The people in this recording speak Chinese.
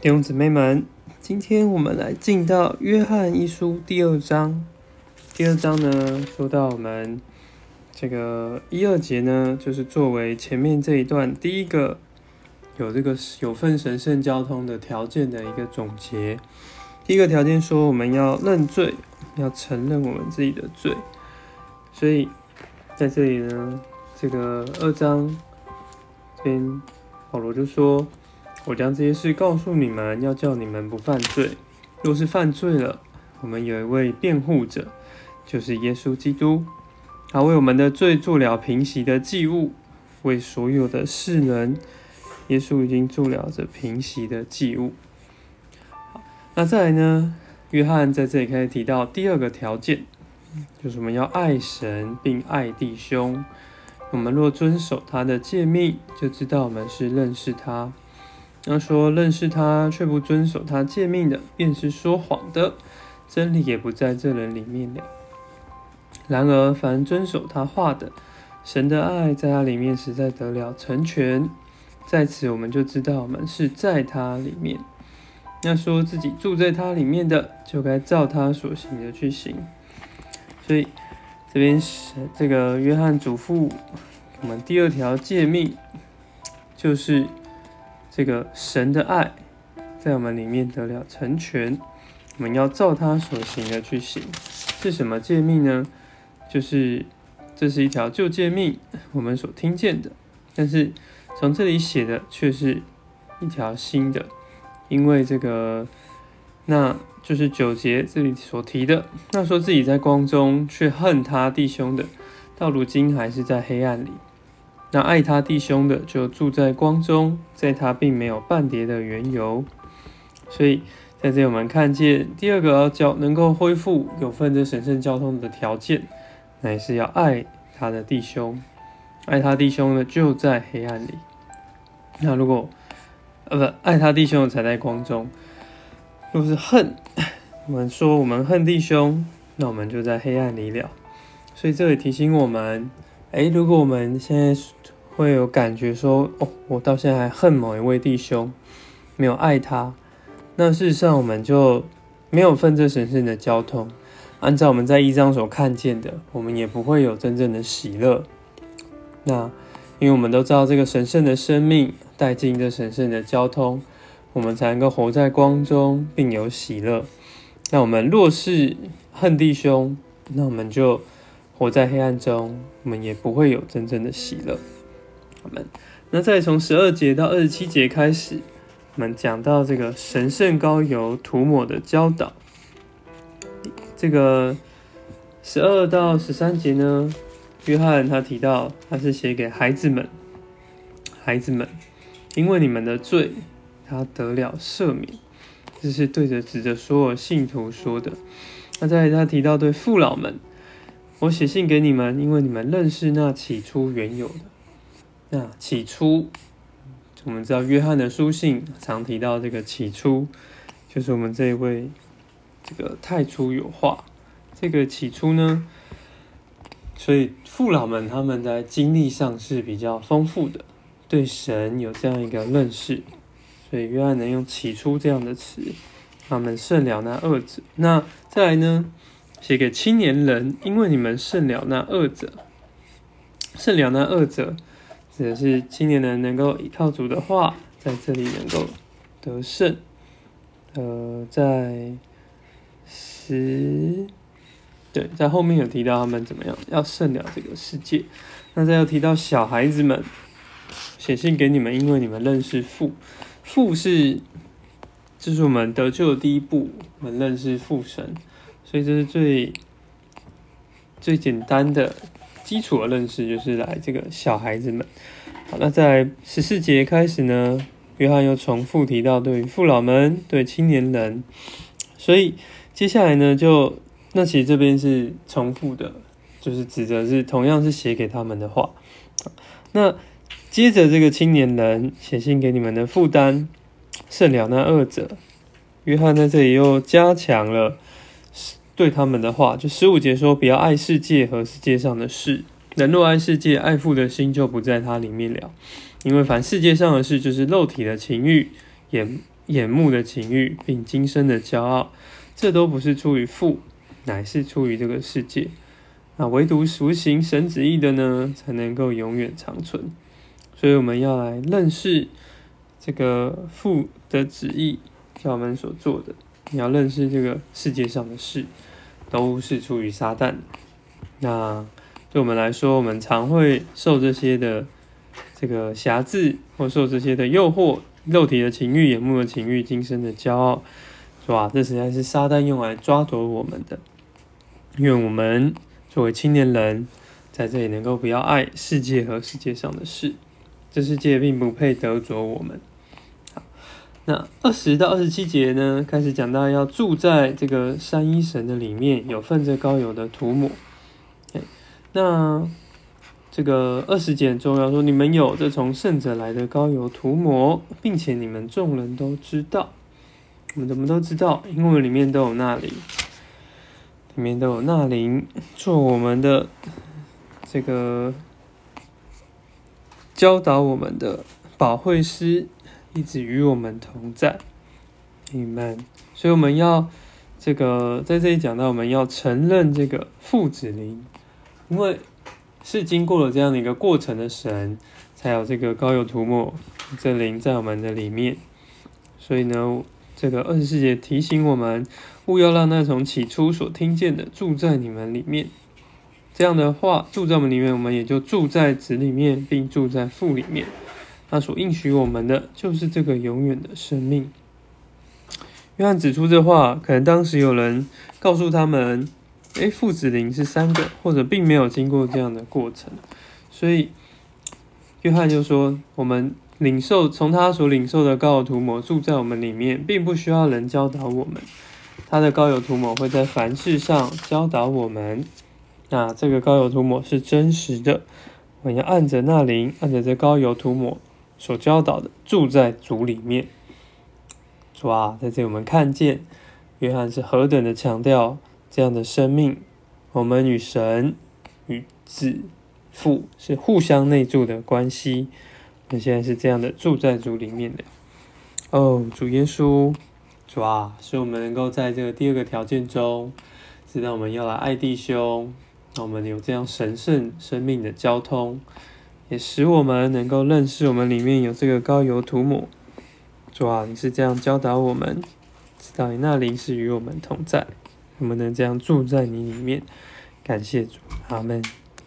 弟兄姊妹们，今天我们来进到约翰一书第二章。第二章呢，说到我们这个一二节呢，就是作为前面这一段第一个有这个有份神圣交通的条件的一个总结。第一个条件说，我们要认罪，要承认我们自己的罪。所以在这里呢，这个二章这边保罗就说。我将这些事告诉你们，要叫你们不犯罪。若是犯罪了，我们有一位辩护者，就是耶稣基督，他为我们的罪做了平息的祭物，为所有的世人，耶稣已经做了这平息的祭物。好，那再来呢？约翰在这里开始提到第二个条件，就是我们要爱神并爱弟兄。我们若遵守他的诫命，就知道我们是认识他。那说认识他却不遵守他诫命的，便是说谎的，真理也不在这人里面了。然而凡遵守他话的，神的爱在他里面实在得了成全。在此我们就知道我们是在他里面。那说自己住在他里面的，就该照他所行的去行。所以这边是这个约翰嘱咐我们第二条诫命，就是。这个神的爱在我们里面得了成全，我们要照他所行的去行。是什么诫命呢？就是这是一条旧诫命，我们所听见的。但是从这里写的却是一条新的，因为这个那就是九节这里所提的，那说自己在光中却恨他弟兄的，到如今还是在黑暗里。那爱他弟兄的，就住在光中，在他并没有半叠的缘由。所以在这里，我们看见第二个叫能够恢复有份这神圣交通的条件，乃是要爱他的弟兄。爱他弟兄的，就在黑暗里。那如果呃不爱他弟兄的才在光中，若是恨，我们说我们恨弟兄，那我们就在黑暗里了。所以这里提醒我们。哎，如果我们现在会有感觉说，哦，我到现在还恨某一位弟兄，没有爱他，那事实上我们就没有分这神圣的交通。按照我们在一章所看见的，我们也不会有真正的喜乐。那因为我们都知道，这个神圣的生命带进这神圣的交通，我们才能够活在光中，并有喜乐。那我们若是恨弟兄，那我们就。活在黑暗中，我们也不会有真正的喜乐。我们那再从十二节到二十七节开始，我们讲到这个神圣膏油涂抹的教导。这个十二到十三节呢，约翰他提到他是写给孩子们，孩子们，因为你们的罪，他得了赦免。这是对着指着所有信徒说的。那在他提到对父老们。我写信给你们，因为你们认识那起初原有的。那起初，我们知道约翰的书信常提到这个起初，就是我们这一位这个太初有话。这个起初呢，所以父老们他们在经历上是比较丰富的，对神有这样一个认识，所以约翰能用起初这样的词，他们胜了那二者。那再来呢？写给青年人，因为你们胜了那二者，胜了那二者，指的是青年人能够依靠主的话，在这里能够得胜。呃，在十，对，在后面有提到他们怎么样要胜了这个世界。那再要提到小孩子们，写信给你们，因为你们认识父，父是，这是我们得救的第一步，我们认识父神。所以这是最最简单的基础的认识，就是来这个小孩子们。好，那在十四节开始呢，约翰又重复提到对于父老们、对青年人。所以接下来呢，就那其实这边是重复的，就是指的是同样是写给他们的话。那接着这个青年人写信给你们的负担，胜了那二者。约翰在这里又加强了。对他们的话，就十五节说：“不要爱世界和世界上的事。人若爱世界，爱父的心就不在它里面了。因为凡世界上的事，就是肉体的情欲、眼眼目的情欲，并今生的骄傲，这都不是出于父，乃是出于这个世界。那唯独熟行神旨意的呢，才能够永远长存。所以我们要来认识这个父的旨意，叫我们所做的。你要认识这个世界上的事，都是出于撒旦。那对我们来说，我们常会受这些的这个辖制，或受这些的诱惑，肉体的情欲、眼目的情欲、今生的骄傲，是吧？这实在是撒旦用来抓夺我们的。愿我们作为青年人，在这里能够不要爱世界和世界上的事。这世界并不配得着我们。那二十到二十七节呢，开始讲到要住在这个三一神的里面，有份这膏油的涂抹。那这个二十节很重要，说你们有这从圣者来的膏油涂抹，并且你们众人都知道。我们怎么都知道？因为里面都有那灵，里面都有那灵做我们的这个。教导我们的保惠师一直与我们同在，你们，所以我们要这个在这里讲到，我们要承认这个父子灵，因为是经过了这样的一个过程的神，才有这个高油涂抹这灵在我们的里面。所以呢，这个二十四节提醒我们，勿要让那从起初所听见的住在你们里面。这样的话，住在我们里面，我们也就住在子里面，并住在父里面。他所应许我们的，就是这个永远的生命。约翰指出这话，可能当时有人告诉他们：“哎，父子灵是三个，或者并没有经过这样的过程。”所以，约翰就说：“我们领受从他所领受的高油涂抹，住在我们里面，并不需要人教导我们。他的高油涂抹会在凡事上教导我们。”那这个高油涂抹是真实的，我要按着那灵，按着这高油涂抹所教导的，住在主里面。主啊，在这里我们看见约翰是何等的强调这样的生命，我们与神、与子、父是互相内住的关系。那现在是这样的住在主里面的。哦，主耶稣，主啊，使我们能够在这个第二个条件中，知道我们要来爱弟兄。我们有这样神圣生命的交通，也使我们能够认识我们里面有这个高油涂抹。主啊，你是这样教导我们，知道你那灵是与我们同在，我们能这样住在你里面。感谢主，阿门。